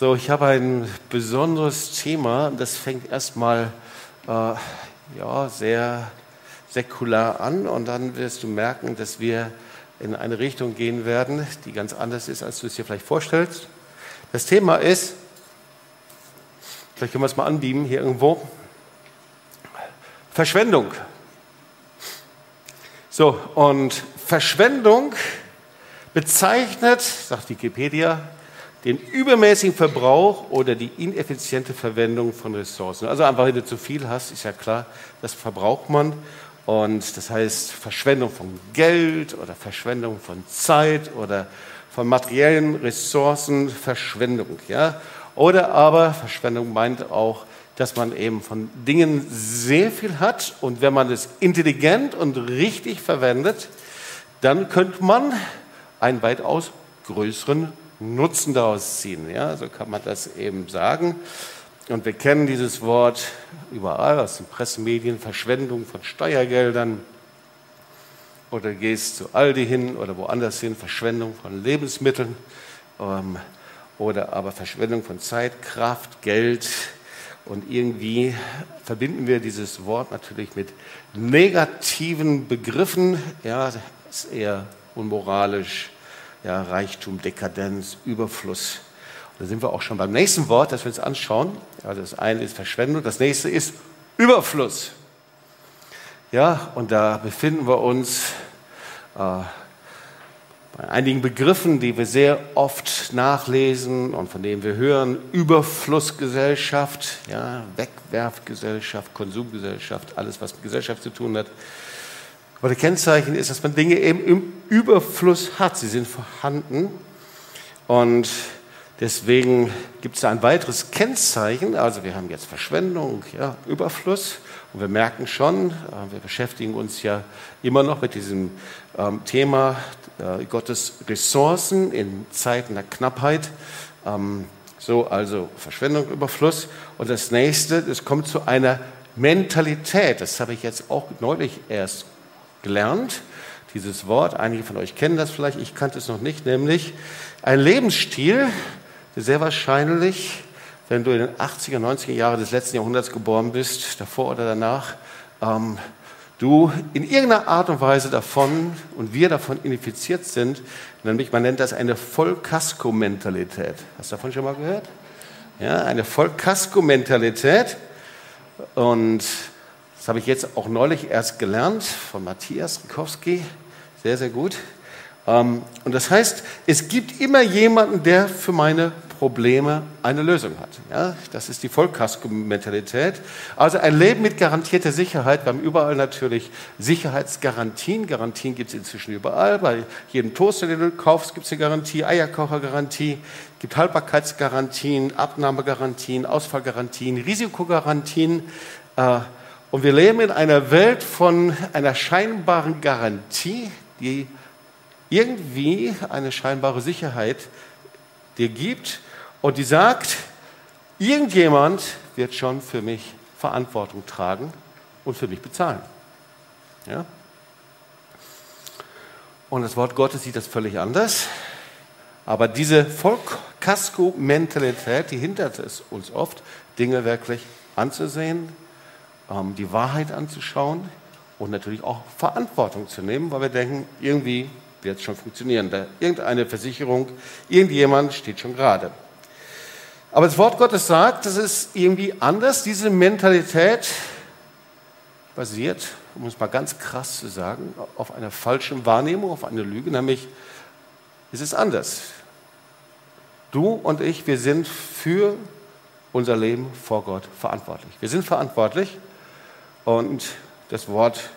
So, ich habe ein besonderes Thema. Das fängt erstmal äh, ja, sehr säkular an und dann wirst du merken, dass wir in eine Richtung gehen werden, die ganz anders ist, als du es dir vielleicht vorstellst. Das Thema ist, vielleicht können wir es mal anbieben hier irgendwo, Verschwendung. So, und Verschwendung bezeichnet, sagt Wikipedia, den übermäßigen Verbrauch oder die ineffiziente Verwendung von Ressourcen. Also einfach, wenn du zu viel hast, ist ja klar, das verbraucht man. Und das heißt Verschwendung von Geld oder Verschwendung von Zeit oder von materiellen Ressourcen, Verschwendung. Ja? Oder aber Verschwendung meint auch, dass man eben von Dingen sehr viel hat und wenn man es intelligent und richtig verwendet, dann könnte man einen weitaus größeren Nutzen daraus ziehen. Ja, so kann man das eben sagen. Und wir kennen dieses Wort überall aus den Pressemedien, Verschwendung von Steuergeldern. Oder gehst zu Aldi hin oder woanders hin, Verschwendung von Lebensmitteln. Ähm, oder aber Verschwendung von Zeit, Kraft, Geld. Und irgendwie verbinden wir dieses Wort natürlich mit negativen Begriffen. Ja, ist eher unmoralisch, ja, Reichtum, Dekadenz, Überfluss. Und da sind wir auch schon beim nächsten Wort, das wir uns anschauen. Also das eine ist Verschwendung, das nächste ist Überfluss. Ja, und da befinden wir uns äh, bei einigen Begriffen, die wir sehr oft nachlesen und von denen wir hören, Überflussgesellschaft, ja, Wegwerfgesellschaft, Konsumgesellschaft, alles, was mit Gesellschaft zu tun hat. Aber das Kennzeichen ist, dass man Dinge eben im Überfluss hat. Sie sind vorhanden. Und deswegen gibt es da ein weiteres Kennzeichen. Also wir haben jetzt Verschwendung, ja, Überfluss. Und wir merken schon, äh, wir beschäftigen uns ja immer noch mit diesem ähm, Thema äh, Gottes Ressourcen in Zeiten der Knappheit. Ähm, so, also Verschwendung, Überfluss. Und das nächste, es kommt zu einer Mentalität. Das habe ich jetzt auch neulich erst gelernt, dieses Wort. Einige von euch kennen das vielleicht, ich kannte es noch nicht, nämlich ein Lebensstil, der sehr wahrscheinlich, wenn du in den 80er, 90er Jahren des letzten Jahrhunderts geboren bist, davor oder danach, ähm, du in irgendeiner Art und Weise davon und wir davon infiziert sind, nämlich man nennt das eine Vollkasko-Mentalität. Hast du davon schon mal gehört? Ja, eine Vollkasko-Mentalität. Und das habe ich jetzt auch neulich erst gelernt von Matthias Rikowski. Sehr, sehr gut. Ähm, und das heißt, es gibt immer jemanden, der für meine Probleme eine Lösung hat. Ja, das ist die Vollkasko-Mentalität. Also ein Leben mit garantierter Sicherheit. Wir haben überall natürlich Sicherheitsgarantien. Garantien gibt es inzwischen überall. Bei jedem Toaster, den du kaufst, gibt es eine Garantie, Eierkochergarantie, gibt Haltbarkeitsgarantien, Abnahmegarantien, Ausfallgarantien, Risikogarantien. Äh, und wir leben in einer Welt von einer scheinbaren Garantie, die irgendwie eine scheinbare Sicherheit dir gibt und die sagt, irgendjemand wird schon für mich Verantwortung tragen und für mich bezahlen. Ja? Und das Wort Gottes sieht das völlig anders. Aber diese Vollkasko-Mentalität, die hindert es uns oft, Dinge wirklich anzusehen, ähm, die Wahrheit anzuschauen und natürlich auch Verantwortung zu nehmen, weil wir denken, irgendwie wird es schon funktionieren. Da irgendeine Versicherung, irgendjemand steht schon gerade. Aber das Wort Gottes sagt, das ist irgendwie anders. Diese Mentalität basiert, um es mal ganz krass zu sagen, auf einer falschen Wahrnehmung, auf einer Lüge, nämlich es ist anders. Du und ich, wir sind für unser Leben vor Gott verantwortlich. Wir sind verantwortlich und das Wort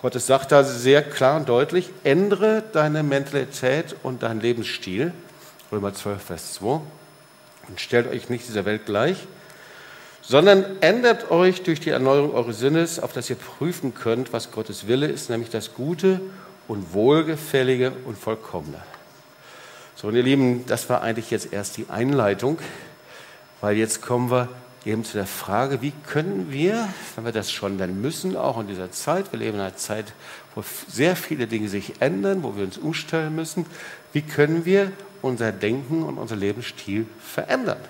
Gottes sagt da sehr klar und deutlich, ändere deine Mentalität und deinen Lebensstil. Römer 12, Vers 2. Und stellt euch nicht dieser Welt gleich, sondern ändert euch durch die Erneuerung eures Sinnes, auf dass ihr prüfen könnt, was Gottes Wille ist, nämlich das Gute und Wohlgefällige und Vollkommene. So, und ihr Lieben, das war eigentlich jetzt erst die Einleitung, weil jetzt kommen wir eben zu der Frage, wie können wir, wenn wir das schon dann müssen, auch in dieser Zeit, wir leben in einer Zeit, wo sehr viele Dinge sich ändern, wo wir uns umstellen müssen, wie können wir unser Denken und unser Lebensstil verändern.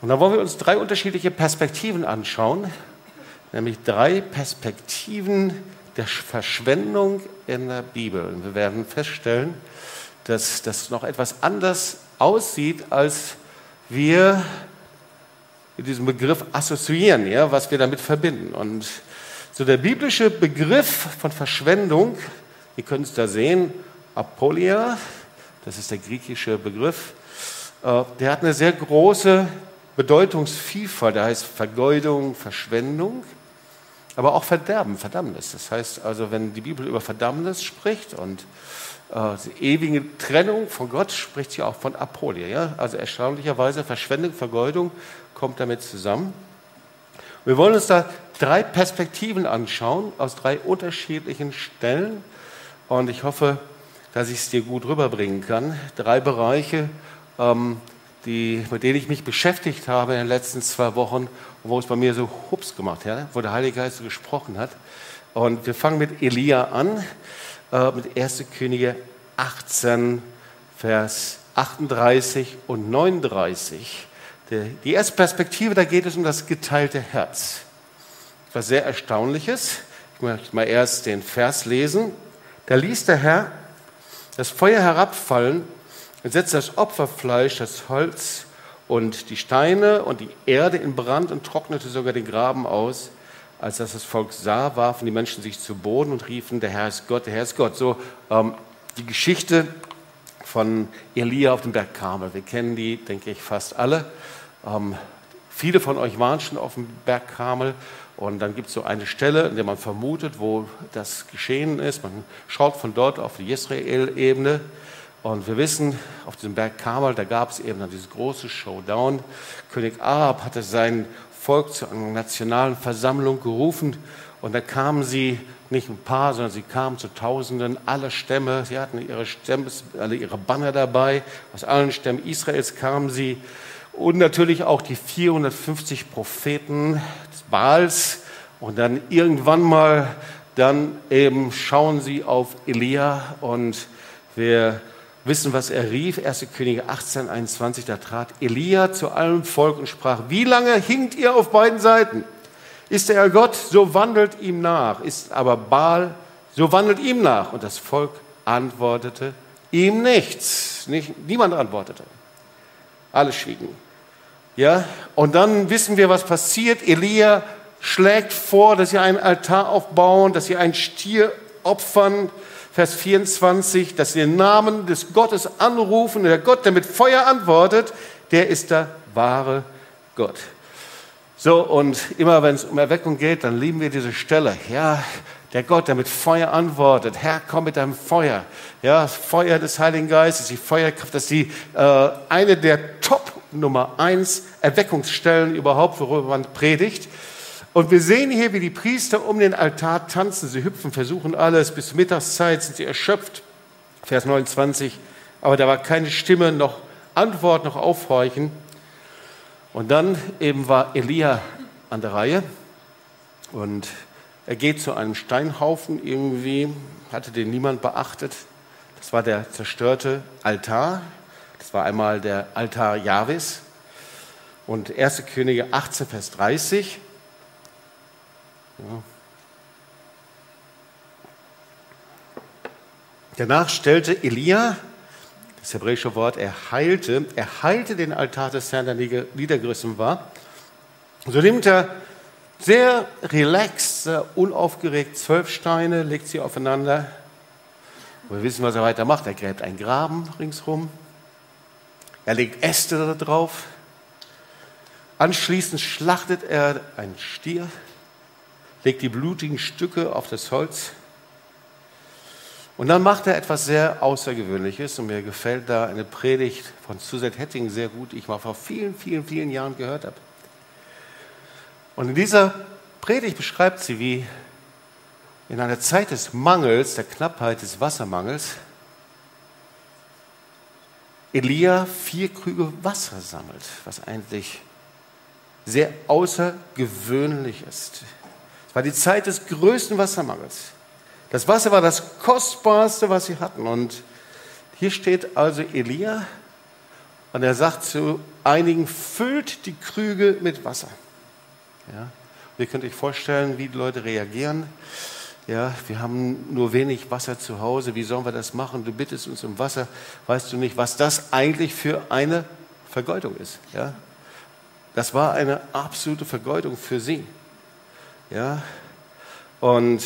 Und da wollen wir uns drei unterschiedliche Perspektiven anschauen, nämlich drei Perspektiven der Verschwendung in der Bibel. Und wir werden feststellen, dass das noch etwas anders aussieht, als wir mit diesem Begriff assoziieren, ja, was wir damit verbinden. Und so der biblische Begriff von Verschwendung, ihr könnt es da sehen, Apolia, das ist der griechische Begriff, äh, der hat eine sehr große Bedeutungsvielfalt. Der heißt Vergeudung, Verschwendung, aber auch Verderben, Verdammnis. Das heißt also, wenn die Bibel über Verdammnis spricht und äh, die ewige Trennung von Gott spricht sie auch von Apolia. Ja? Also erstaunlicherweise Verschwendung, Vergeudung kommt damit zusammen. Wir wollen uns da drei Perspektiven anschauen aus drei unterschiedlichen Stellen und ich hoffe, dass ich es dir gut rüberbringen kann. Drei Bereiche, ähm, die, mit denen ich mich beschäftigt habe in den letzten zwei Wochen, wo es bei mir so hups gemacht hat, wo der Heilige Geist gesprochen hat. Und wir fangen mit Elia an äh, mit 1. Könige 18, Vers 38 und 39. Die erste Perspektive, da geht es um das geteilte Herz. Etwas sehr Erstaunliches. Ich möchte mal erst den Vers lesen. Da ließ der Herr das Feuer herabfallen und setzte das Opferfleisch, das Holz und die Steine und die Erde in Brand und trocknete sogar den Graben aus. Als das das Volk sah, warfen die Menschen sich zu Boden und riefen, der Herr ist Gott, der Herr ist Gott. So ähm, die Geschichte von Elia auf dem Berg Karmel. Wir kennen die, denke ich, fast alle. Ähm, viele von euch waren schon auf dem Berg Karmel und dann gibt es so eine Stelle, in der man vermutet, wo das geschehen ist. Man schaut von dort auf die Israel-Ebene und wir wissen, auf diesem Berg Karmel, da gab es eben dann dieses große Showdown. König Ahab hatte sein Volk zu einer nationalen Versammlung gerufen und da kamen sie nicht ein paar, sondern sie kamen zu Tausenden aller Stämme. Sie hatten ihre Stämme, alle ihre Banner dabei. Aus allen Stämmen Israels kamen sie und natürlich auch die 450 Propheten des Baals. Und dann irgendwann mal, dann eben schauen sie auf Elia und wir wissen, was er rief. 1. Könige 18, 21, da trat Elia zu allem Volk und sprach, wie lange hinkt ihr auf beiden Seiten? Ist er Gott, so wandelt ihm nach. Ist aber Baal, so wandelt ihm nach. Und das Volk antwortete ihm nichts. Nicht, niemand antwortete. Alle schwiegen. Ja, und dann wissen wir, was passiert. Elia schlägt vor, dass sie einen Altar aufbauen, dass sie einen Stier opfern. Vers 24, dass sie den Namen des Gottes anrufen. Der Gott, der mit Feuer antwortet, der ist der wahre Gott. So, und immer wenn es um Erweckung geht, dann lieben wir diese Stelle. Ja, der Gott, der mit Feuer antwortet. Herr, komm mit deinem Feuer. Ja, das Feuer des Heiligen Geistes, die Feuerkraft, das ist die, äh, eine der Top Nummer eins Erweckungsstellen überhaupt, worüber man predigt. Und wir sehen hier, wie die Priester um den Altar tanzen. Sie hüpfen, versuchen alles. Bis Mittagszeit sind sie erschöpft. Vers 29. Aber da war keine Stimme, noch Antwort, noch Aufhorchen. Und dann eben war Elia an der Reihe. Und er geht zu einem Steinhaufen irgendwie, hatte den niemand beachtet. Das war der zerstörte Altar. Das war einmal der Altar Jahwes. Und 1. Könige 18, Vers 30. Ja. Danach stellte Elia, das hebräische Wort, er heilte, er heilte den Altar des Herrn, der niedergerissen war. So nimmt er sehr relaxed, sehr unaufgeregt zwölf Steine, legt sie aufeinander. wir wissen, was er weiter macht. Er gräbt einen Graben ringsherum. Er legt Äste da drauf. Anschließend schlachtet er einen Stier legt die blutigen Stücke auf das Holz. Und dann macht er etwas sehr Außergewöhnliches und mir gefällt da eine Predigt von Suzette Hetting sehr gut, die ich mal vor vielen, vielen, vielen Jahren gehört habe. Und in dieser Predigt beschreibt sie, wie in einer Zeit des Mangels, der Knappheit des Wassermangels, Elia vier Krüge Wasser sammelt, was eigentlich sehr außergewöhnlich ist war die Zeit des größten Wassermangels. Das Wasser war das Kostbarste, was sie hatten. Und Hier steht also Elia und er sagt zu einigen, füllt die Krüge mit Wasser. Ja? Ihr könnt euch vorstellen, wie die Leute reagieren. Ja, wir haben nur wenig Wasser zu Hause. Wie sollen wir das machen? Du bittest uns um Wasser. Weißt du nicht, was das eigentlich für eine Vergeudung ist? Ja? Das war eine absolute Vergeudung für sie. Ja? Und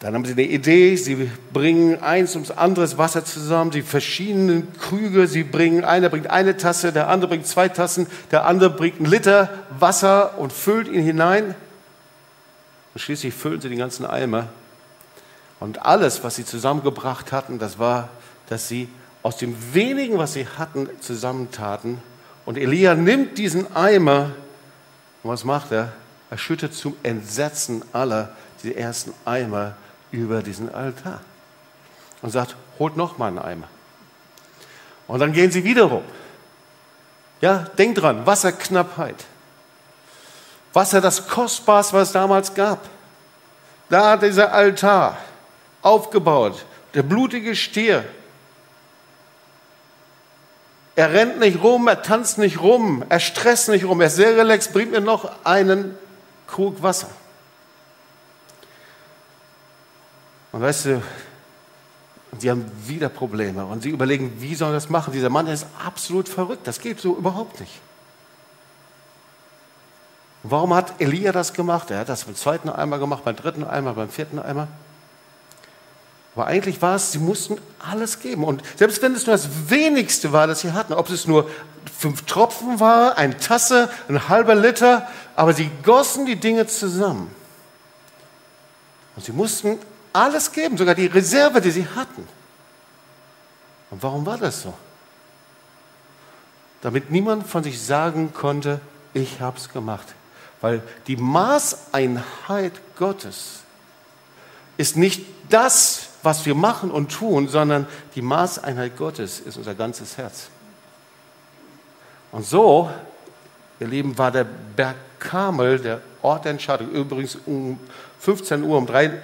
dann haben sie eine Idee, sie bringen eins ums andere Wasser zusammen, die verschiedenen Krüge, sie bringen, einer bringt eine Tasse, der andere bringt zwei Tassen, der andere bringt einen Liter Wasser und füllt ihn hinein. Und schließlich füllen sie den ganzen Eimer. Und alles, was sie zusammengebracht hatten, das war, dass sie aus dem wenigen, was sie hatten, zusammentaten. Und Elia nimmt diesen Eimer und was macht er? Er schüttet zum Entsetzen aller die ersten Eimer über diesen Altar und sagt, holt noch mal einen Eimer. Und dann gehen sie wieder rum. Ja, denkt dran, Wasserknappheit. Wasser, das Kostbarste, was es damals gab. Da dieser Altar, aufgebaut, der blutige Stier. Er rennt nicht rum, er tanzt nicht rum, er stresst nicht rum, er ist sehr relaxed, bringt mir noch einen Krug Wasser. Und weißt du, sie haben wieder Probleme und sie überlegen, wie sollen wir das machen? Dieser Mann ist absolut verrückt, das geht so überhaupt nicht. warum hat Elia das gemacht? Er hat das beim zweiten Eimer gemacht, beim dritten Eimer, beim vierten Eimer. Aber eigentlich war es, sie mussten alles geben. Und selbst wenn es nur das Wenigste war, das sie hatten, ob es nur fünf Tropfen war, eine Tasse, ein halber Liter, aber sie gossen die Dinge zusammen. Und sie mussten alles geben, sogar die Reserve, die sie hatten. Und warum war das so? Damit niemand von sich sagen konnte, ich habe es gemacht. Weil die Maßeinheit Gottes ist nicht das, was wir machen und tun, sondern die Maßeinheit Gottes ist unser ganzes Herz. Und so, ihr Lieben, war der Berg Karmel der Ort der Entscheidung. Übrigens um 15 Uhr, um 3 Uhr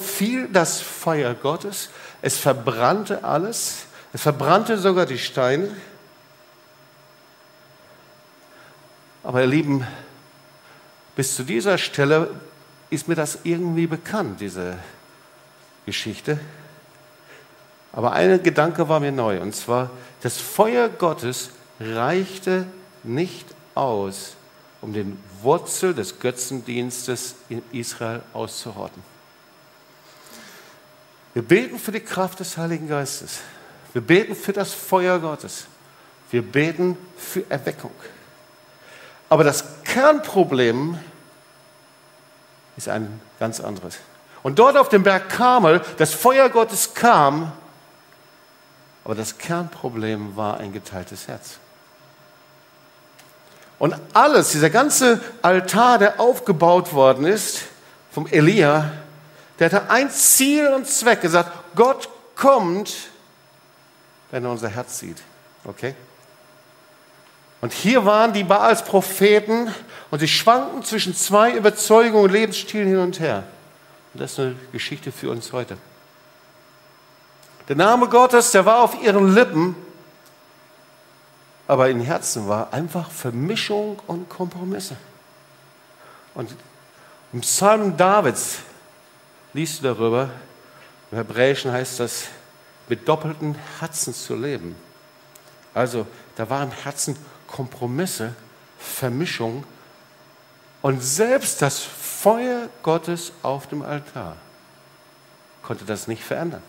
fiel das Feuer Gottes, es verbrannte alles, es verbrannte sogar die Steine. Aber ihr Lieben, bis zu dieser Stelle ist mir das irgendwie bekannt, diese Geschichte. Aber ein Gedanke war mir neu, und zwar, das Feuer Gottes reichte nicht aus, um den Wurzel des Götzendienstes in Israel auszurotten. Wir beten für die Kraft des Heiligen Geistes. Wir beten für das Feuer Gottes. Wir beten für Erweckung. Aber das Kernproblem ist ein ganz anderes. Und dort auf dem Berg Karmel, das Feuer Gottes kam, aber das Kernproblem war ein geteiltes Herz. Und alles, dieser ganze Altar, der aufgebaut worden ist, vom Elia, der hatte ein Ziel und Zweck gesagt, Gott kommt, wenn er unser Herz sieht. Okay? Und hier waren die Baals Propheten und sie schwanken zwischen zwei Überzeugungen und Lebensstilen hin und her. Und das ist eine Geschichte für uns heute. Der Name Gottes, der war auf ihren Lippen, aber im Herzen war einfach Vermischung und Kompromisse. Und im Psalm Davids, liest du darüber. Im Hebräischen heißt das, mit doppelten Herzen zu leben. Also da waren Herzen Kompromisse, Vermischung und selbst das Feuer Gottes auf dem Altar konnte das nicht verändern.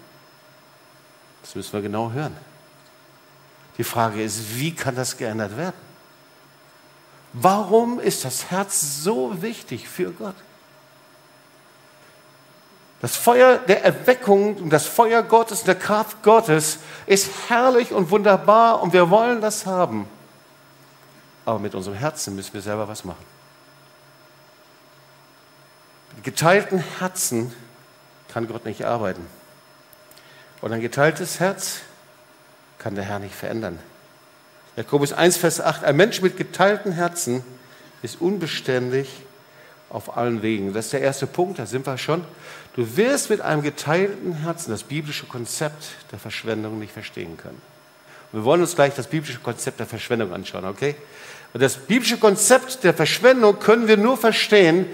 Das müssen wir genau hören. Die Frage ist, wie kann das geändert werden? Warum ist das Herz so wichtig für Gott? Das Feuer der Erweckung und das Feuer Gottes, der Kraft Gottes ist herrlich und wunderbar und wir wollen das haben. Aber mit unserem Herzen müssen wir selber was machen. Mit geteilten Herzen kann Gott nicht arbeiten. Und ein geteiltes Herz kann der Herr nicht verändern. Jakobus 1, Vers 8, ein Mensch mit geteilten Herzen ist unbeständig auf allen Wegen. Das ist der erste Punkt, da sind wir schon. Du wirst mit einem geteilten Herzen das biblische Konzept der Verschwendung nicht verstehen können. Und wir wollen uns gleich das biblische Konzept der Verschwendung anschauen, okay? Und das biblische Konzept der Verschwendung können wir nur verstehen,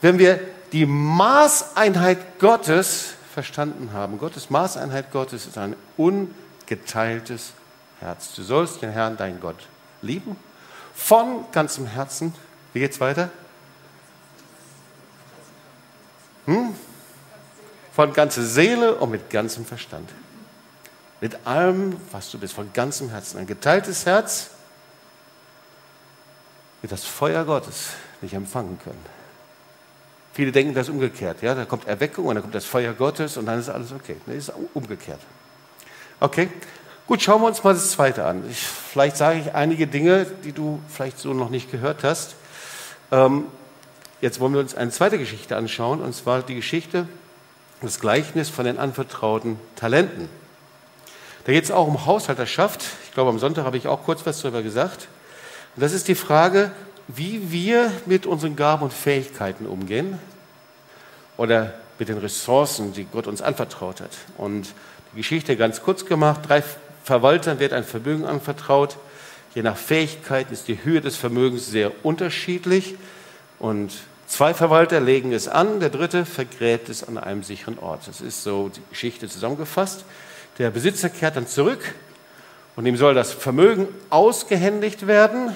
wenn wir die Maßeinheit Gottes verstanden haben. Gottes Maßeinheit Gottes ist ein ungeteiltes Herz. Du sollst den Herrn, dein Gott, lieben, von ganzem Herzen. Wie geht's weiter? Hm? Von ganzer Seele und mit ganzem Verstand. Mit allem, was du bist, von ganzem Herzen. Ein geteiltes Herz wird das Feuer Gottes nicht empfangen können. Viele denken das umgekehrt. Ja? Da kommt Erweckung und dann kommt das Feuer Gottes und dann ist alles okay. Nee, ist umgekehrt. Okay, gut, schauen wir uns mal das Zweite an. Ich, vielleicht sage ich einige Dinge, die du vielleicht so noch nicht gehört hast. Ähm, jetzt wollen wir uns eine zweite Geschichte anschauen, und zwar die Geschichte, das Gleichnis von den anvertrauten Talenten. Da geht es auch um Haushalterschaft. Ich glaube, am Sonntag habe ich auch kurz was darüber gesagt. Und das ist die Frage, wie wir mit unseren Gaben und Fähigkeiten umgehen oder mit den Ressourcen, die Gott uns anvertraut hat. Und die Geschichte ganz kurz gemacht, drei Verwaltern wird ein Vermögen anvertraut. Je nach Fähigkeit ist die Höhe des Vermögens sehr unterschiedlich. Und zwei Verwalter legen es an, der dritte vergräbt es an einem sicheren Ort. Das ist so die Geschichte zusammengefasst. Der Besitzer kehrt dann zurück und ihm soll das Vermögen ausgehändigt werden.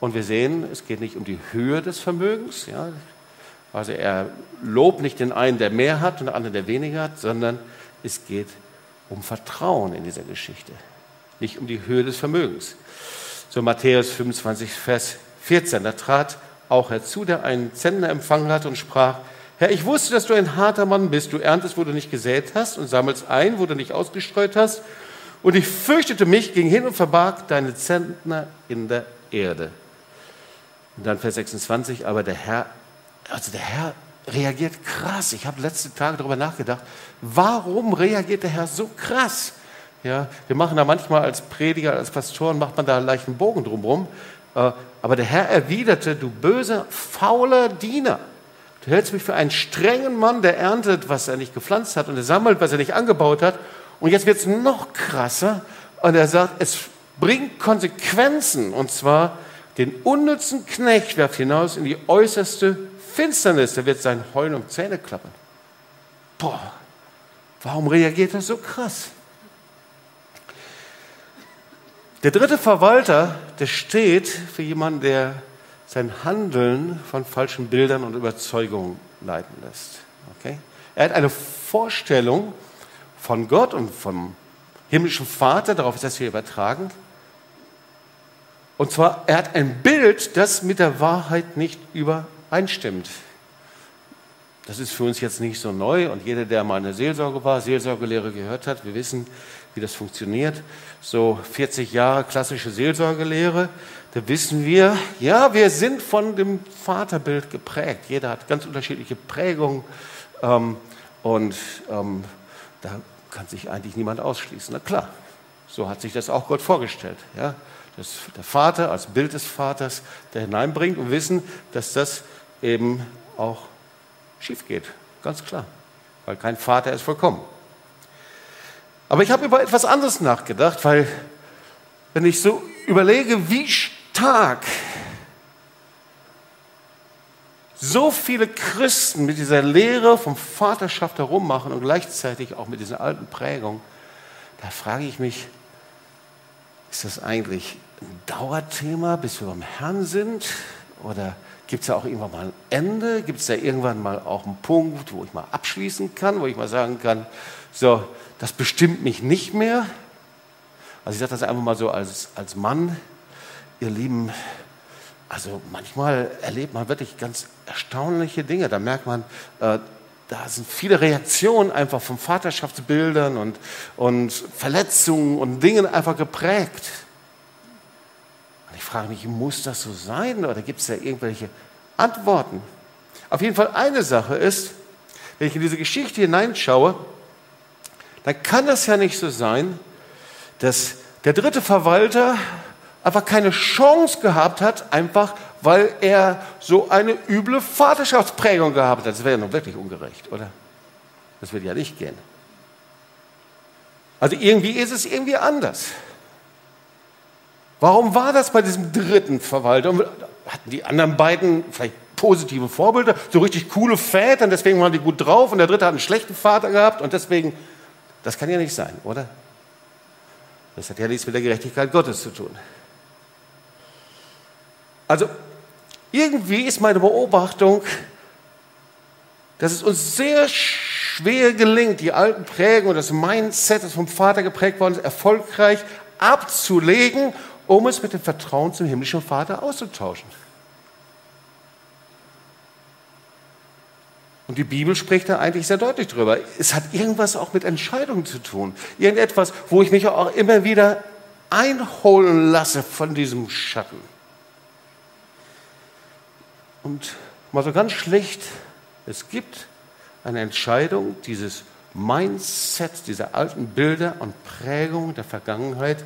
Und wir sehen, es geht nicht um die Höhe des Vermögens. Ja. Also er lobt nicht den einen, der mehr hat und den anderen, der weniger hat, sondern es geht um Vertrauen in dieser Geschichte, nicht um die Höhe des Vermögens. So Matthäus 25, Vers 14, da trat auch herzu, der einen Zentner empfangen hat und sprach, Herr, ich wusste, dass du ein harter Mann bist. Du erntest, wo du nicht gesät hast und sammelst ein, wo du nicht ausgestreut hast. Und ich fürchtete mich, ging hin und verbarg deine Zentner in der Erde. Und dann Vers 26, aber der Herr, also der Herr reagiert krass. Ich habe letzte Tage darüber nachgedacht, warum reagiert der Herr so krass? Ja, wir machen da manchmal als Prediger, als Pastoren, macht man da einen leichten Bogen drumherum. Äh, aber der Herr erwiderte, du böser, fauler Diener. Du hältst mich für einen strengen Mann, der erntet, was er nicht gepflanzt hat und er sammelt, was er nicht angebaut hat. Und jetzt wird es noch krasser und er sagt, es bringt Konsequenzen und zwar den unnützen Knecht werft hinaus in die äußerste Finsternis, der wird sein Heulen um Zähne klappen. Boah, warum reagiert er so krass? Der dritte Verwalter, der steht für jemanden, der sein Handeln von falschen Bildern und Überzeugungen leiten lässt. Okay? Er hat eine Vorstellung von Gott und vom himmlischen Vater, darauf ist das hier übertragen. Und zwar, er hat ein Bild, das mit der Wahrheit nicht übereinstimmt. Das ist für uns jetzt nicht so neu und jeder, der mal eine Seelsorge war, Seelsorgelehre gehört hat, wir wissen, wie das funktioniert. So 40 Jahre klassische Seelsorgelehre, da wissen wir, ja, wir sind von dem Vaterbild geprägt. Jeder hat ganz unterschiedliche Prägungen ähm, und ähm, da kann sich eigentlich niemand ausschließen. Na klar, so hat sich das auch Gott vorgestellt. Ja? Dass der Vater als Bild des Vaters der hineinbringt und wissen, dass das eben auch schief geht. Ganz klar. Weil kein Vater ist vollkommen. Aber ich habe über etwas anderes nachgedacht, weil wenn ich so überlege, wie stark so viele Christen mit dieser Lehre vom Vaterschaft herummachen und gleichzeitig auch mit diesen alten Prägungen, da frage ich mich, ist das eigentlich ein Dauerthema, bis wir beim Herrn sind? Oder Gibt es da auch irgendwann mal ein Ende? Gibt es da irgendwann mal auch einen Punkt, wo ich mal abschließen kann, wo ich mal sagen kann, so, das bestimmt mich nicht mehr? Also ich sage das einfach mal so als, als Mann, ihr Lieben, also manchmal erlebt man wirklich ganz erstaunliche Dinge. Da merkt man, äh, da sind viele Reaktionen einfach von Vaterschaftsbildern und, und Verletzungen und Dingen einfach geprägt. Und ich frage mich, muss das so sein oder gibt es da irgendwelche Antworten? Auf jeden Fall eine Sache ist, wenn ich in diese Geschichte hineinschaue, dann kann das ja nicht so sein, dass der dritte Verwalter einfach keine Chance gehabt hat, einfach weil er so eine üble Vaterschaftsprägung gehabt hat. Das wäre ja nun wirklich ungerecht, oder? Das würde ja nicht gehen. Also irgendwie ist es irgendwie anders. Warum war das bei diesem dritten Verwalter? Hatten die anderen beiden vielleicht positive Vorbilder, so richtig coole Väter, und deswegen waren die gut drauf und der dritte hat einen schlechten Vater gehabt und deswegen, das kann ja nicht sein, oder? Das hat ja nichts mit der Gerechtigkeit Gottes zu tun. Also irgendwie ist meine Beobachtung, dass es uns sehr schwer gelingt, die alten Prägungen und das Mindset, das vom Vater geprägt worden ist, erfolgreich abzulegen, um es mit dem Vertrauen zum himmlischen Vater auszutauschen. Und die Bibel spricht da eigentlich sehr deutlich drüber. Es hat irgendwas auch mit Entscheidungen zu tun. Irgendetwas, wo ich mich auch immer wieder einholen lasse von diesem Schatten. Und mal so ganz schlicht, es gibt eine Entscheidung, dieses Mindset, diese alten Bilder und Prägungen der Vergangenheit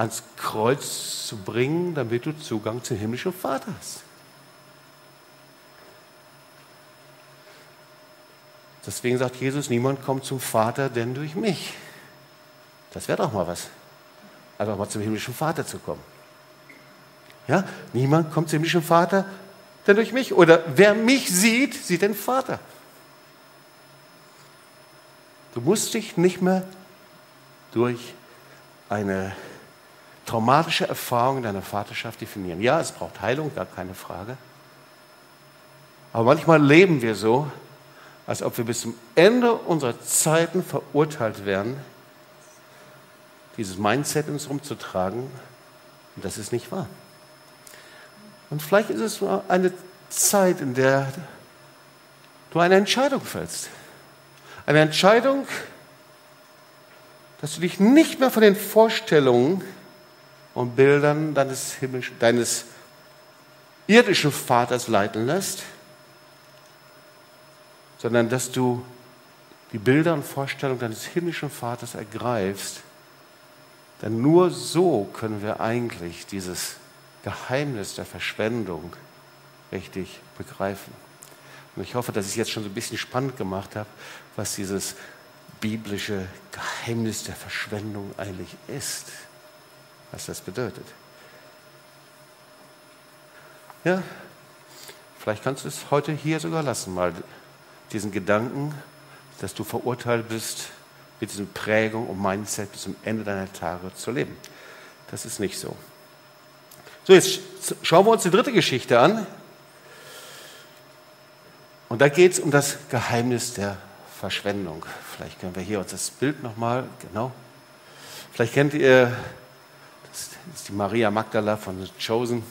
ans Kreuz zu bringen, damit du Zugang zum himmlischen Vater hast. Deswegen sagt Jesus, niemand kommt zum Vater denn durch mich. Das wäre doch mal was. Einfach mal zum himmlischen Vater zu kommen. Ja, niemand kommt zum himmlischen Vater denn durch mich. Oder wer mich sieht, sieht den Vater. Du musst dich nicht mehr durch eine traumatische Erfahrung in deiner Vaterschaft definieren. Ja, es braucht Heilung, gar keine Frage. Aber manchmal leben wir so, als ob wir bis zum Ende unserer Zeiten verurteilt werden, dieses Mindset in uns rumzutragen. Und das ist nicht wahr. Und vielleicht ist es nur eine Zeit, in der du eine Entscheidung fällst. Eine Entscheidung, dass du dich nicht mehr von den Vorstellungen und Bildern deines, deines irdischen Vaters leiten lässt, sondern dass du die Bilder und Vorstellungen deines himmlischen Vaters ergreifst. Denn nur so können wir eigentlich dieses Geheimnis der Verschwendung richtig begreifen. Und ich hoffe, dass ich es jetzt schon so ein bisschen spannend gemacht habe, was dieses biblische Geheimnis der Verschwendung eigentlich ist, was das bedeutet. Ja, vielleicht kannst du es heute hier sogar lassen, mal diesen Gedanken, dass du verurteilt bist, mit diesen Prägung und Mindset bis zum Ende deiner Tage zu leben. Das ist nicht so. So, jetzt schauen wir uns die dritte Geschichte an. Und da geht es um das Geheimnis der Verschwendung. Vielleicht können wir hier uns das Bild nochmal, genau. Vielleicht kennt ihr, das ist die Maria Magdala von The Chosen.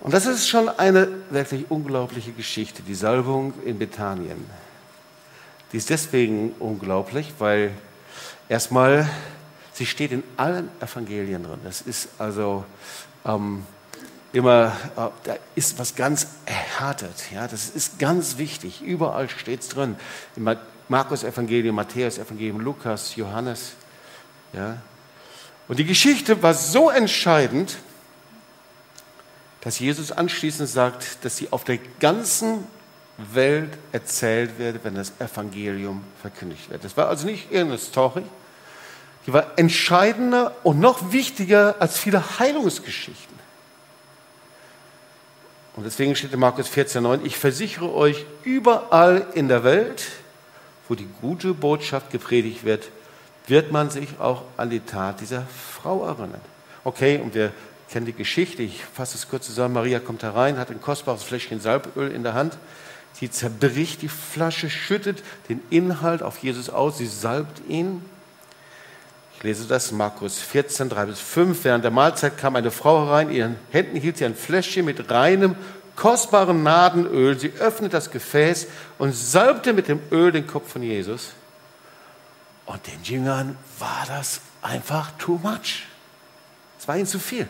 Und das ist schon eine wirklich unglaubliche Geschichte, die Salbung in Bethanien. Die ist deswegen unglaublich, weil erstmal, sie steht in allen Evangelien drin. Das ist also ähm, immer, äh, da ist was ganz erhärtet. Ja? Das ist ganz wichtig. Überall steht es drin. Im Markus-Evangelium, Matthäus-Evangelium, Lukas, Johannes. Ja? Und die Geschichte war so entscheidend, dass Jesus anschließend sagt, dass sie auf der ganzen Welt erzählt wird, wenn das Evangelium verkündigt wird. Das war also nicht irgendeine Story, die war entscheidender und noch wichtiger als viele Heilungsgeschichten. Und deswegen steht in Markus 14,9, ich versichere euch, überall in der Welt, wo die gute Botschaft gepredigt wird, wird man sich auch an die Tat dieser Frau erinnern. Okay, und wir kennen die Geschichte. Ich fasse es kurz zusammen. Maria kommt herein, hat ein kostbares Fläschchen Salböl in der Hand. Sie zerbricht die Flasche, schüttet den Inhalt auf Jesus aus. Sie salbt ihn. Ich lese das, Markus 14, 3 bis 5. Während der Mahlzeit kam eine Frau herein. In ihren Händen hielt sie ein Fläschchen mit reinem, kostbarem Nadenöl. Sie öffnete das Gefäß und salbte mit dem Öl den Kopf von Jesus. Und den Jüngern war das einfach too much. Es war ihnen zu viel.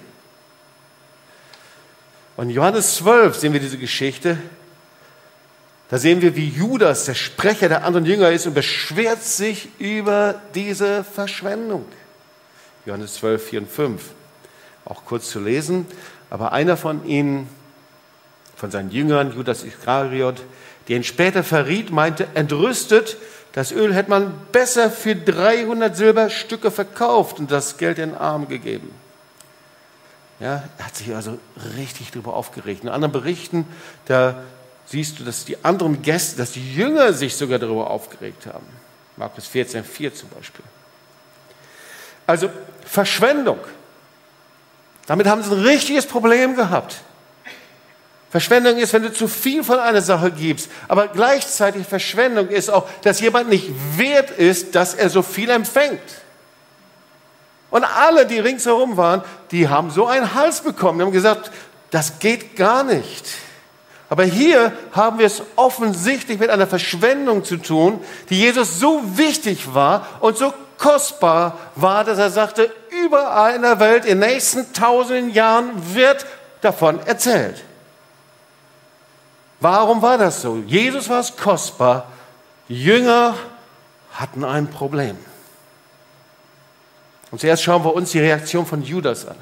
Und in Johannes 12 sehen wir diese Geschichte. Da sehen wir, wie Judas, der Sprecher der anderen Jünger ist und beschwert sich über diese Verschwendung. Johannes 12, 4 und 5. Auch kurz zu lesen. Aber einer von ihnen, von seinen Jüngern, Judas Iskariot, der ihn später verriet, meinte, entrüstet, das Öl hätte man besser für 300 Silberstücke verkauft und das Geld den Armen gegeben. Ja, er hat sich also richtig darüber aufgeregt. In anderen Berichten, da siehst du, dass die anderen Gäste, dass die Jünger sich sogar darüber aufgeregt haben. Markus 14, 4 zum Beispiel. Also Verschwendung. Damit haben sie ein richtiges Problem gehabt. Verschwendung ist, wenn du zu viel von einer Sache gibst. Aber gleichzeitig Verschwendung ist auch, dass jemand nicht wert ist, dass er so viel empfängt. Und alle, die ringsherum waren, die haben so einen Hals bekommen. Die haben gesagt, das geht gar nicht. Aber hier haben wir es offensichtlich mit einer Verschwendung zu tun, die Jesus so wichtig war und so kostbar war, dass er sagte, überall in der Welt in den nächsten tausenden Jahren wird davon erzählt. Warum war das so? Jesus war es kostbar, Jünger hatten ein Problem. Und zuerst schauen wir uns die Reaktion von Judas an.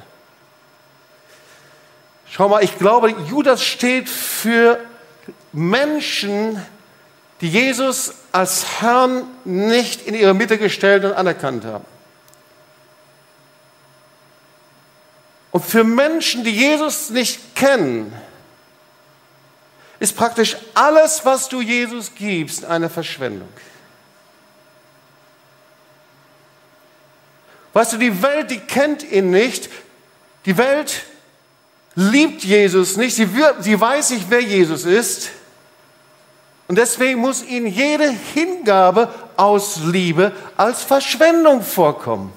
Schau mal, ich glaube, Judas steht für Menschen, die Jesus als Herrn nicht in ihre Mitte gestellt und anerkannt haben. Und für Menschen, die Jesus nicht kennen, ist praktisch alles, was du Jesus gibst, eine Verschwendung. Weißt du, die Welt, die kennt ihn nicht. Die Welt liebt Jesus nicht. Sie, sie weiß nicht, wer Jesus ist. Und deswegen muss ihnen jede Hingabe aus Liebe als Verschwendung vorkommen.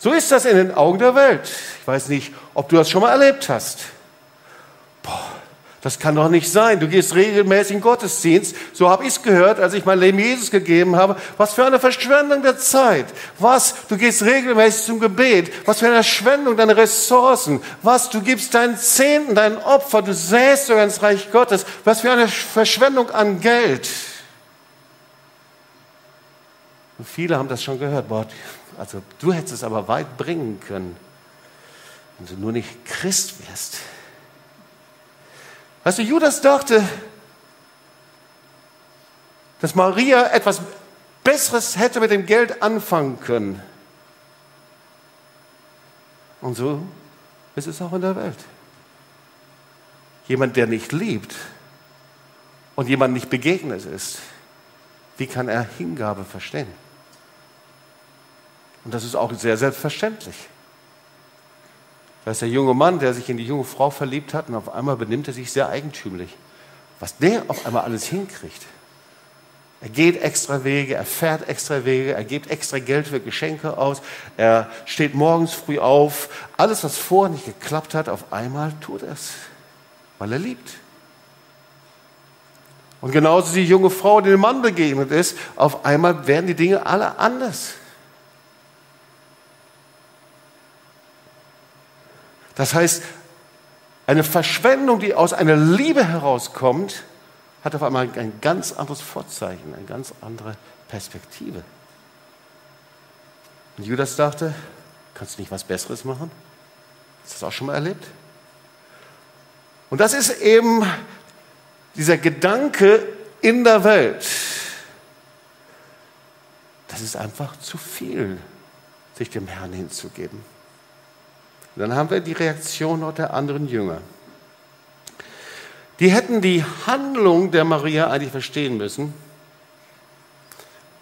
So ist das in den Augen der Welt. Ich weiß nicht, ob du das schon mal erlebt hast. Das kann doch nicht sein. Du gehst regelmäßig in Gottesdienst. So habe ich es gehört, als ich mein Leben Jesus gegeben habe. Was für eine Verschwendung der Zeit. Was? Du gehst regelmäßig zum Gebet. Was für eine Verschwendung deiner Ressourcen. Was? Du gibst deinen Zehnten, dein Opfer. Du säst sogar ins Reich Gottes. Was für eine Verschwendung an Geld. Und viele haben das schon gehört. Boah, also du hättest es aber weit bringen können, wenn du nur nicht Christ wärst. Weißt du, Judas dachte, dass Maria etwas Besseres hätte mit dem Geld anfangen können. Und so ist es auch in der Welt. Jemand, der nicht liebt und jemand nicht begegnet ist, wie kann er Hingabe verstehen? Und das ist auch sehr selbstverständlich. Da ist der junge Mann, der sich in die junge Frau verliebt hat und auf einmal benimmt er sich sehr eigentümlich. Was der auf einmal alles hinkriegt. Er geht extra Wege, er fährt extra Wege, er gibt extra Geld für Geschenke aus, er steht morgens früh auf. Alles, was vorher nicht geklappt hat, auf einmal tut er es, weil er liebt. Und genauso die junge Frau, die dem Mann begegnet ist, auf einmal werden die Dinge alle anders. Das heißt, eine Verschwendung, die aus einer Liebe herauskommt, hat auf einmal ein ganz anderes Vorzeichen, eine ganz andere Perspektive. Und Judas dachte, kannst du nicht was Besseres machen? Hast du das auch schon mal erlebt? Und das ist eben dieser Gedanke in der Welt. Das ist einfach zu viel, sich dem Herrn hinzugeben. Dann haben wir die Reaktion der anderen Jünger. Die hätten die Handlung der Maria eigentlich verstehen müssen.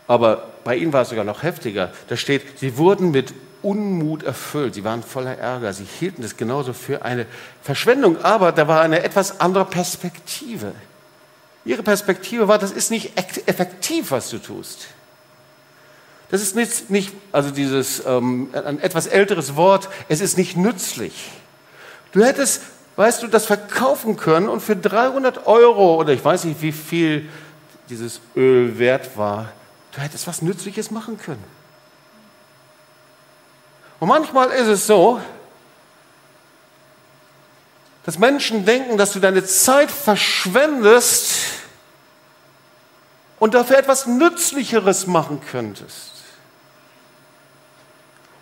Aber bei ihnen war es sogar noch heftiger. Da steht, sie wurden mit Unmut erfüllt. Sie waren voller Ärger. Sie hielten es genauso für eine Verschwendung. Aber da war eine etwas andere Perspektive. Ihre Perspektive war, das ist nicht effektiv, was du tust. Das ist nicht, nicht also dieses ähm, ein etwas älteres Wort, es ist nicht nützlich. Du hättest, weißt du, das verkaufen können und für 300 Euro oder ich weiß nicht, wie viel dieses Öl wert war, du hättest was Nützliches machen können. Und manchmal ist es so, dass Menschen denken, dass du deine Zeit verschwendest und dafür etwas Nützlicheres machen könntest.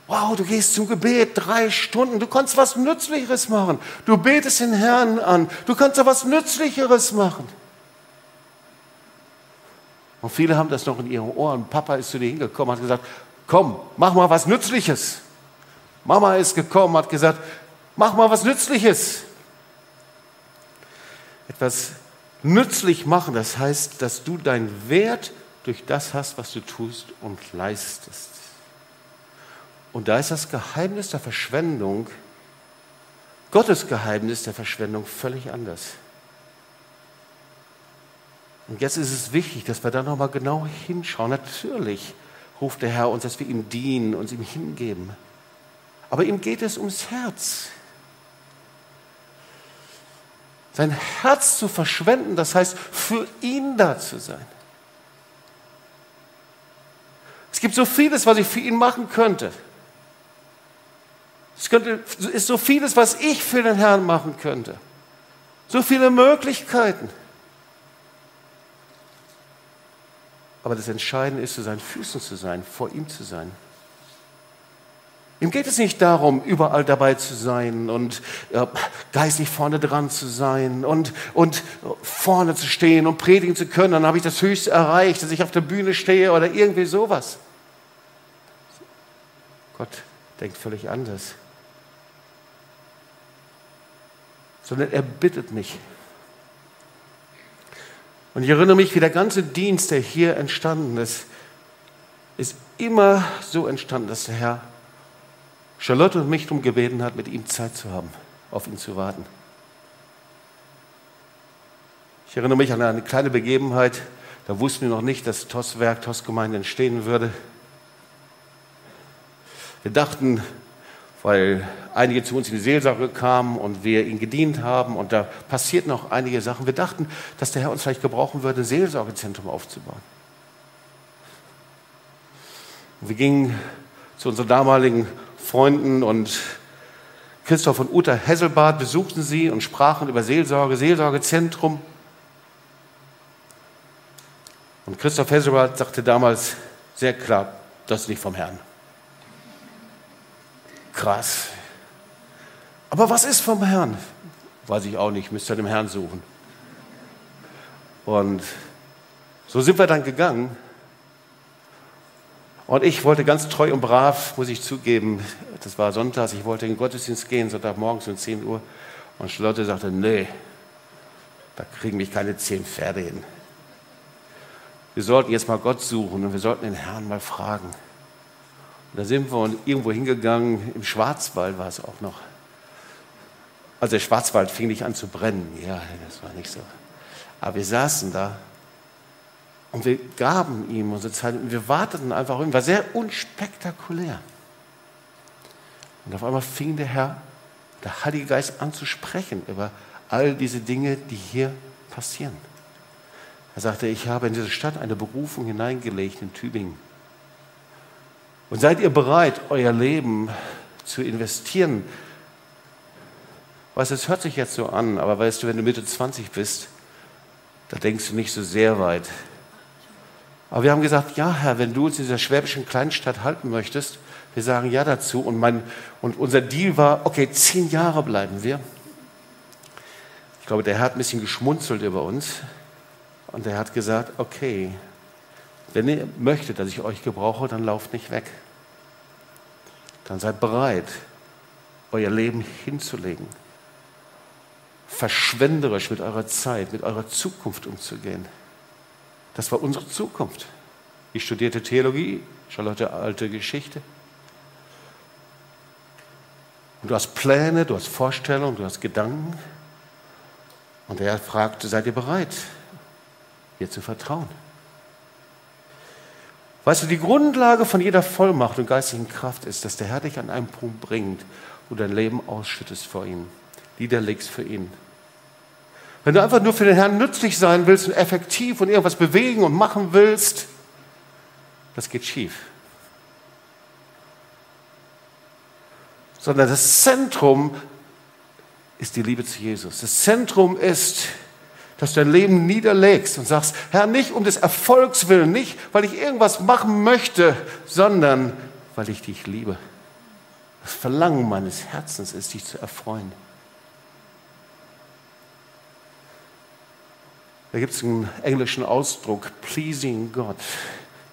Wow, du gehst zum Gebet drei Stunden, du kannst was Nützlicheres machen. Du betest den Herrn an, du kannst da was Nützlicheres machen. Und viele haben das noch in ihren Ohren. Papa ist zu dir hingekommen, hat gesagt, komm, mach mal was Nützliches. Mama ist gekommen, hat gesagt, mach mal was Nützliches. Etwas nützlich machen, das heißt, dass du deinen Wert durch das hast, was du tust und leistest. Und da ist das Geheimnis der Verschwendung, Gottes Geheimnis der Verschwendung völlig anders. Und jetzt ist es wichtig, dass wir da nochmal genau hinschauen. Natürlich ruft der Herr uns, dass wir ihm dienen, uns ihm hingeben. Aber ihm geht es ums Herz. Sein Herz zu verschwenden, das heißt, für ihn da zu sein. Es gibt so vieles, was ich für ihn machen könnte. Es könnte, ist so vieles, was ich für den Herrn machen könnte. So viele Möglichkeiten. Aber das Entscheidende ist, zu seinen Füßen zu sein, vor ihm zu sein. Ihm geht es nicht darum, überall dabei zu sein und ja, geistig vorne dran zu sein und, und vorne zu stehen und predigen zu können. Dann habe ich das Höchste erreicht, dass ich auf der Bühne stehe oder irgendwie sowas. Gott denkt völlig anders. Sondern er bittet mich, und ich erinnere mich, wie der ganze Dienst, der hier entstanden ist, ist immer so entstanden, dass der Herr Charlotte und mich darum gebeten hat, mit ihm Zeit zu haben, auf ihn zu warten. Ich erinnere mich an eine kleine Begebenheit, da wussten wir noch nicht, dass TOS-Werk, TOS-Gemeinde entstehen würde. Wir dachten, weil einige zu uns in die Seelsorge kamen und wir ihnen gedient haben und da passierten auch einige Sachen. Wir dachten, dass der Herr uns vielleicht gebrauchen würde, ein Seelsorgezentrum aufzubauen. Und wir gingen zu unseren damaligen Freunden und Christoph und Uta Hesselbart besuchten sie und sprachen über Seelsorge, Seelsorgezentrum. Und Christoph Hesselbart sagte damals sehr klar, das ist nicht vom Herrn. Krass. Aber was ist vom Herrn? Weiß ich auch nicht, müsst ihr dem Herrn suchen. Und so sind wir dann gegangen. Und ich wollte ganz treu und brav, muss ich zugeben, das war sonntags, ich wollte in den Gottesdienst gehen, Sonntagmorgens um 10 Uhr. Und Charlotte sagte, nee, da kriegen mich keine zehn Pferde hin. Wir sollten jetzt mal Gott suchen und wir sollten den Herrn mal fragen. Und da sind wir irgendwo hingegangen, im Schwarzwald war es auch noch. Also der Schwarzwald fing nicht an zu brennen, ja, das war nicht so. Aber wir saßen da und wir gaben ihm unsere Zeit und wir warteten einfach, war sehr unspektakulär. Und auf einmal fing der Herr, der Heilige Geist an zu sprechen über all diese Dinge, die hier passieren. Er sagte, ich habe in diese Stadt eine Berufung hineingelegt in Tübingen. Und seid ihr bereit, euer Leben zu investieren? Weißt du, es hört sich jetzt so an, aber weißt du, wenn du Mitte 20 bist, da denkst du nicht so sehr weit. Aber wir haben gesagt, ja, Herr, wenn du uns in dieser schwäbischen Kleinstadt halten möchtest, wir sagen ja dazu. Und, mein, und unser Deal war, okay, zehn Jahre bleiben wir. Ich glaube, der Herr hat ein bisschen geschmunzelt über uns. Und er hat gesagt, okay, wenn ihr möchtet, dass ich euch gebrauche, dann lauft nicht weg dann seid bereit, euer Leben hinzulegen, verschwenderisch mit eurer Zeit, mit eurer Zukunft umzugehen. Das war unsere Zukunft. Ich studierte Theologie, Charlotte alte Geschichte. Und du hast Pläne, du hast Vorstellungen, du hast Gedanken. Und er fragte, seid ihr bereit, mir zu vertrauen? Weißt du, die Grundlage von jeder Vollmacht und geistigen Kraft ist, dass der Herr dich an einen Punkt bringt, wo dein Leben ausschüttest vor ihm, niederlegst für ihn. Wenn du einfach nur für den Herrn nützlich sein willst und effektiv und irgendwas bewegen und machen willst, das geht schief. Sondern das Zentrum ist die Liebe zu Jesus. Das Zentrum ist dass du dein Leben niederlegst und sagst, Herr, nicht um des Erfolgs willen, nicht weil ich irgendwas machen möchte, sondern weil ich dich liebe. Das Verlangen meines Herzens ist, dich zu erfreuen. Da gibt es einen englischen Ausdruck, pleasing God,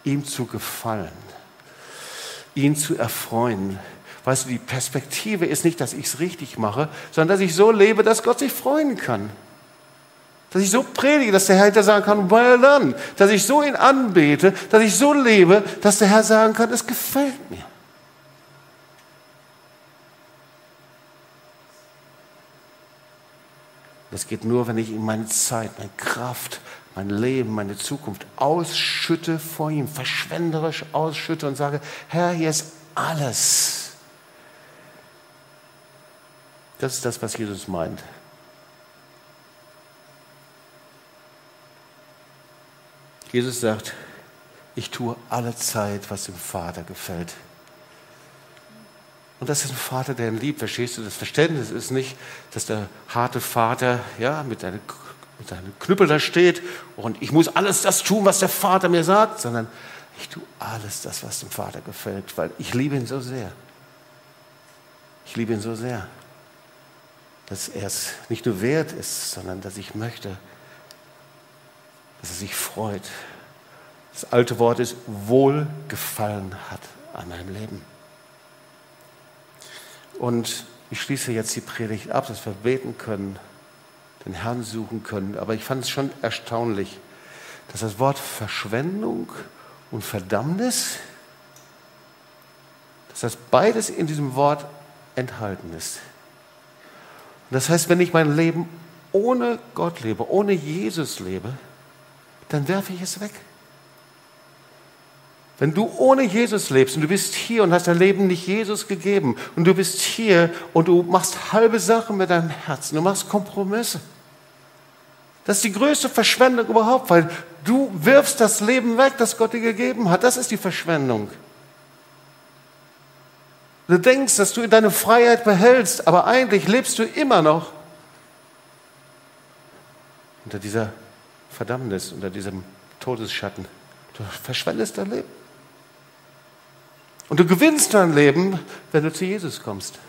ihm zu gefallen, ihn zu erfreuen. Weißt du, die Perspektive ist nicht, dass ich es richtig mache, sondern dass ich so lebe, dass Gott sich freuen kann. Dass ich so predige, dass der Herr hinter sagen kann, well done. Dass ich so ihn anbete, dass ich so lebe, dass der Herr sagen kann, es gefällt mir. Das geht nur, wenn ich ihm meine Zeit, meine Kraft, mein Leben, meine Zukunft ausschütte vor ihm, verschwenderisch ausschütte und sage, Herr, hier ist alles. Das ist das, was Jesus meint. Jesus sagt, ich tue alle Zeit, was dem Vater gefällt. Und das ist ein Vater, der ihn liebt. Verstehst du? Das Verständnis ist nicht, dass der harte Vater ja, mit, seinem, mit Knüppel da steht und ich muss alles das tun, was der Vater mir sagt, sondern ich tue alles das, was dem Vater gefällt, weil ich liebe ihn so sehr. Ich liebe ihn so sehr, dass er es nicht nur wert ist, sondern dass ich möchte, dass er sich freut. Das alte Wort ist wohlgefallen hat an meinem Leben. Und ich schließe jetzt die Predigt ab, dass wir beten können, den Herrn suchen können. Aber ich fand es schon erstaunlich, dass das Wort Verschwendung und Verdammnis, dass das beides in diesem Wort enthalten ist. Und das heißt, wenn ich mein Leben ohne Gott lebe, ohne Jesus lebe, dann werfe ich es weg. Wenn du ohne Jesus lebst und du bist hier und hast dein Leben nicht Jesus gegeben und du bist hier und du machst halbe Sachen mit deinem Herzen, du machst Kompromisse. Das ist die größte Verschwendung überhaupt, weil du wirfst das Leben weg, das Gott dir gegeben hat. Das ist die Verschwendung. Du denkst, dass du deine Freiheit behältst, aber eigentlich lebst du immer noch unter dieser Verdammnis, unter diesem Todesschatten. Du verschwendest dein Leben. Und du gewinnst dein Leben, wenn du zu Jesus kommst,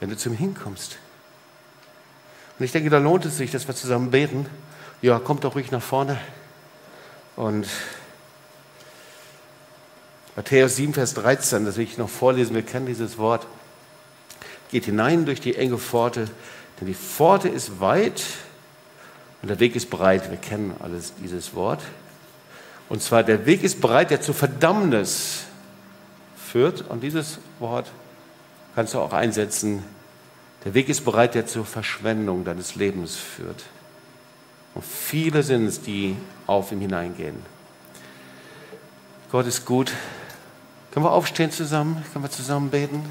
wenn du zu ihm hinkommst. Und ich denke, da lohnt es sich, dass wir zusammen beten. Ja, kommt doch ruhig nach vorne. Und Matthäus 7, Vers 13, das will ich noch vorlesen, wir kennen dieses Wort. Geht hinein durch die enge Pforte, denn die Pforte ist weit und der Weg ist breit. Wir kennen alles dieses Wort. Und zwar der Weg ist breit, der zur Verdammnis führt. Und dieses Wort kannst du auch einsetzen. Der Weg ist breit, der zur Verschwendung deines Lebens führt. Und viele sind es, die auf ihn hineingehen. Gott ist gut. Können wir aufstehen zusammen? Können wir zusammen beten?